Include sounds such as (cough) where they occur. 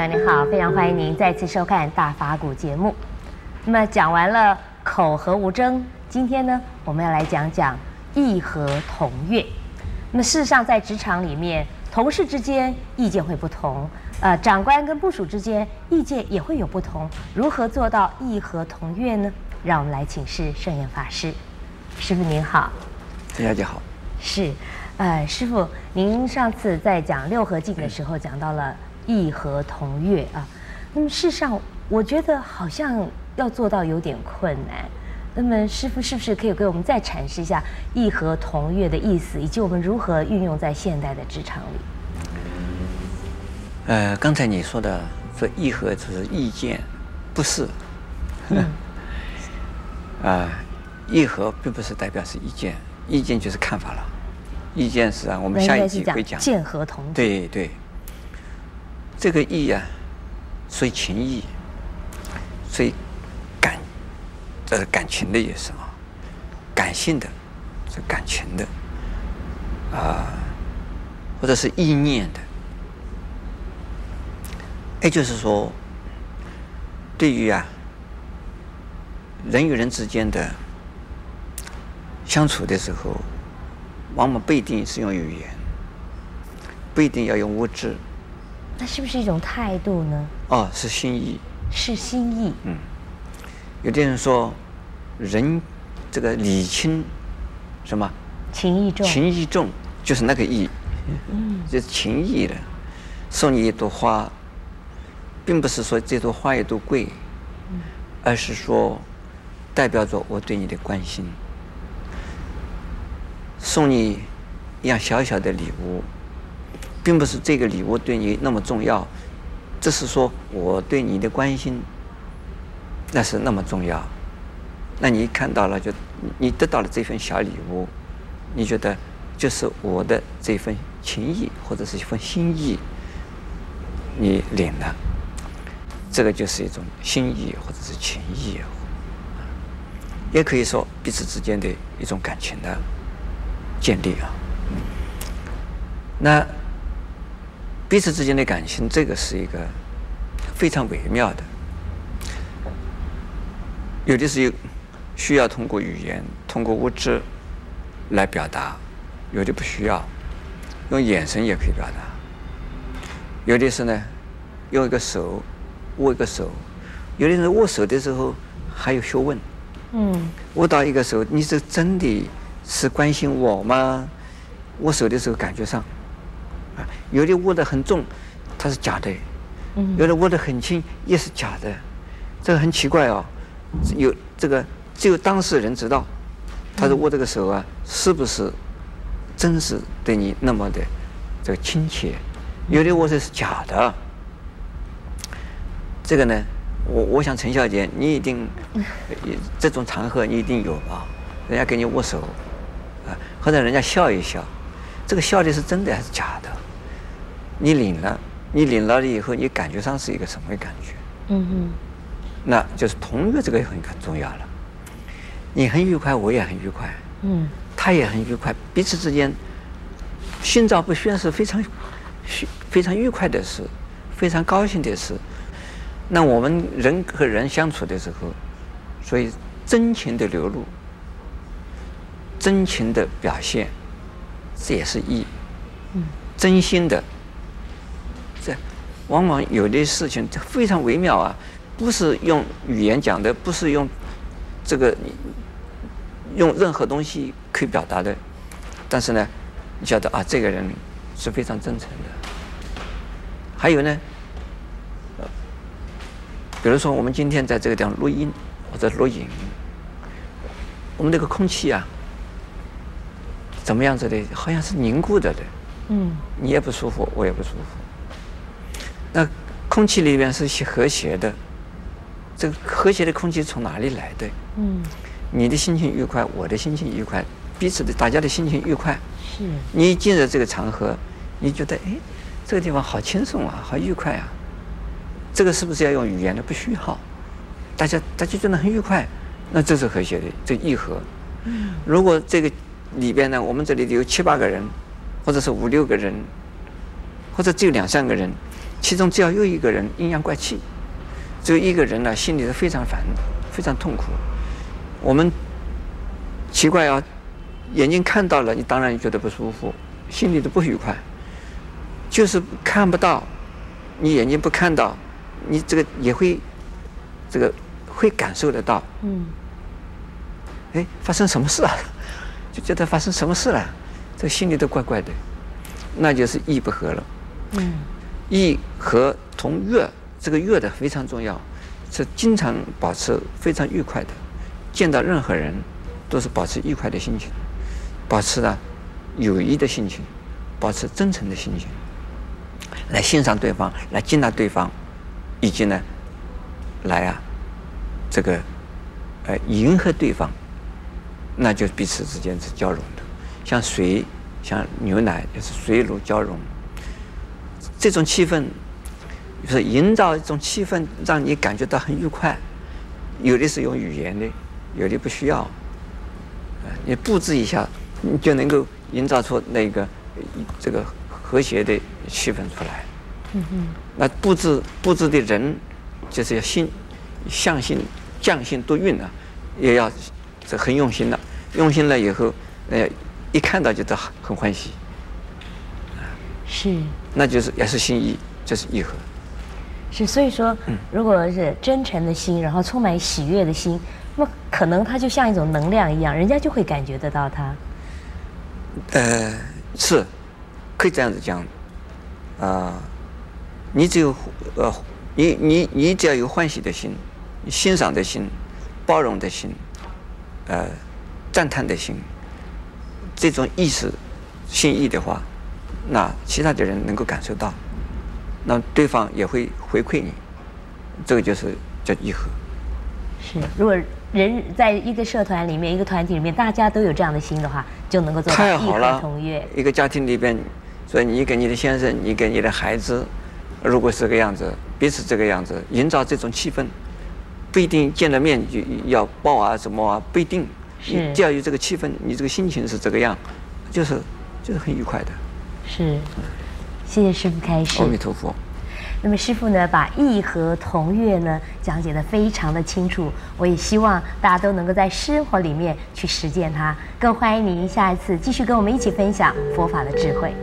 各位观众朋友，你好，非常欢迎您再次收看《大法古》节目。那么讲完了口和无争，今天呢，我们要来讲讲义和同乐。那么事实上，在职场里面，同事之间意见会不同，呃，长官跟部署之间意见也会有不同。如何做到义和同乐呢？让我们来请示圣严法师。师傅您好。陈小姐好。是，呃，师傅，您上次在讲六合镜的时候讲到了义和同乐啊。那么事实上，我觉得好像要做到有点困难。那么师傅是不是可以给我们再阐释一下异和同乐的意思，以及我们如何运用在现代的职场里？呃，刚才你说的这义和就是意见，不是。嗯。(laughs) 啊、呃，义和并不是代表是意见，意见就是看法了。意见是啊，我们下一集会讲。见和同。对对。这个意啊，所以情义，所以。这是感情的意思啊，感性的，是感情的，啊，或者是意念的，也就是说，对于啊，人与人之间的相处的时候，往往不一定是用语言，不一定要用物质，那是不是一种态度呢？哦，是心意，是心意，嗯。有的人说，人这个礼轻，什么？情义重。情义重就是那个义，嗯，就是情义的。送你一朵花，并不是说这朵花有多贵，而是说代表着我对你的关心。送你一样小小的礼物，并不是这个礼物对你那么重要，这是说我对你的关心。那是那么重要，那你看到了，就你得到了这份小礼物，你觉得就是我的这份情谊或者是一份心意，你领了，这个就是一种心意或者是情谊，也可以说彼此之间的一种感情的建立啊。那彼此之间的感情，这个是一个非常微妙的。有的是需要通过语言、通过物质来表达，有的不需要，用眼神也可以表达。有的是呢，用一个手握一个手，有的人握手的时候还有学问。嗯。握到一个手，你是真的是关心我吗？握手的时候感觉上，啊，有的握得很重，它是假的；有的握得很轻，也是假的。这个很奇怪哦。有这个，只有当事人知道，他说握这个手啊，是不是真是对你那么的这个亲切？有的握手是假的。这个呢，我我想陈小姐，你一定 (laughs) 这种场合你一定有啊？人家给你握手，啊，或者人家笑一笑，这个笑的是真的还是假的？你领了，你领了了以后，你感觉上是一个什么感觉？嗯嗯。那就是同乐，这个也很很重要了。你很愉快，我也很愉快，嗯，他也很愉快，彼此之间心照不宣是非常非常愉快的事，非常高兴的事。那我们人和人相处的时候，所以真情的流露，真情的表现，这也是义，嗯，真心的，这往往有的事情这非常微妙啊。不是用语言讲的，不是用这个用任何东西可以表达的。但是呢，你晓得啊，这个人是非常真诚的。还有呢，比如说我们今天在这个地方录音或者录影，我们这个空气啊，怎么样子的？好像是凝固着的。嗯。你也不舒服，我也不舒服。那空气里面是和谐的。这个和谐的空气从哪里来的？嗯，你的心情愉快，我的心情愉快，彼此的大家的心情愉快。是。你一进入这个场合，你觉得哎，这个地方好轻松啊，好愉快啊。这个是不是要用语言的？不需要。大家大家觉得很愉快，那这是和谐的，这义和。嗯。如果这个里边呢，我们这里有七八个人，或者是五六个人，或者只有两三个人，其中只要有一个人阴阳怪气，只有一个人呢，心里是非常烦，非常痛苦。我们奇怪啊，眼睛看到了，你当然觉得不舒服，心里都不愉快。就是看不到，你眼睛不看到，你这个也会，这个会感受得到。嗯。哎，发生什么事啊？就觉得发生什么事了，这心里都怪怪的，那就是意不合了。嗯。意和同悦，这个悦的非常重要，是经常保持非常愉快的，见到任何人都是保持愉快的心情，保持了友谊的心情，保持真诚的心情，来欣赏对方，来接纳对方，以及呢，来啊，这个呃迎合对方，那就彼此之间是交融的，像水，像牛奶，就是水乳交融。这种气氛，就是营造一种气氛，让你感觉到很愉快。有的是用语言的，有的不需要。你布置一下，你就能够营造出那个这个和谐的气氛出来。嗯嗯。那布置布置的人，就是要心、相性、将性都运了，也要这很用心了。用心了以后，呃，一看到就都很欢喜。是。那就是也是心意，就是意合。是，所以说，如果是真诚的心，然后充满喜悦的心，那么可能它就像一种能量一样，人家就会感觉得到它。呃，是，可以这样子讲。啊、呃，你只有呃，你你你只要有欢喜的心，欣赏的心，包容的心，呃，赞叹的心，这种意识、心意的话。那其他的人能够感受到，那对方也会回馈你，这个就是叫义和。是，如果人在一个社团里面、一个团体里面，大家都有这样的心的话，就能够做到意合同悦。一个家庭里边，所以你给你的先生，你给你的孩子，如果是这个样子，彼此这个样子，营造这种气氛，不一定见了面就要抱啊什么啊，不一定。是。只要有这个气氛，你这个心情是这个样，就是就是很愉快的。是，谢谢师傅开示。阿弥陀佛。那么师傅呢，把意和同悦呢讲解得非常的清楚。我也希望大家都能够在生活里面去实践它。更欢迎您下一次继续跟我们一起分享佛法的智慧。